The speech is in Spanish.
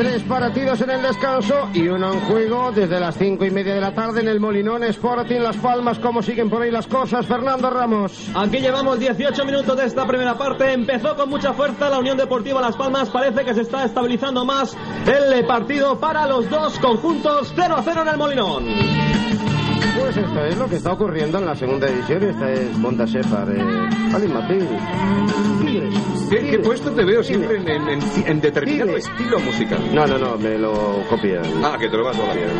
Tres partidos en el descanso y uno en juego desde las cinco y media de la tarde en el Molinón Sporting Las Palmas. ¿Cómo siguen por ahí las cosas? Fernando Ramos. Aquí llevamos 18 minutos de esta primera parte. Empezó con mucha fuerza la Unión Deportiva Las Palmas. Parece que se está estabilizando más el partido para los dos conjuntos 0 a 0 en el Molinón. Pues esto es lo que está ocurriendo en la segunda división. Esta es Monta Sefar. Eh. Tigres. ¿Qué, puesto te veo siempre en, en- en- en determinado estilo musical? No, no, no, me lo copian. Ah, que te lo vas a la mierda.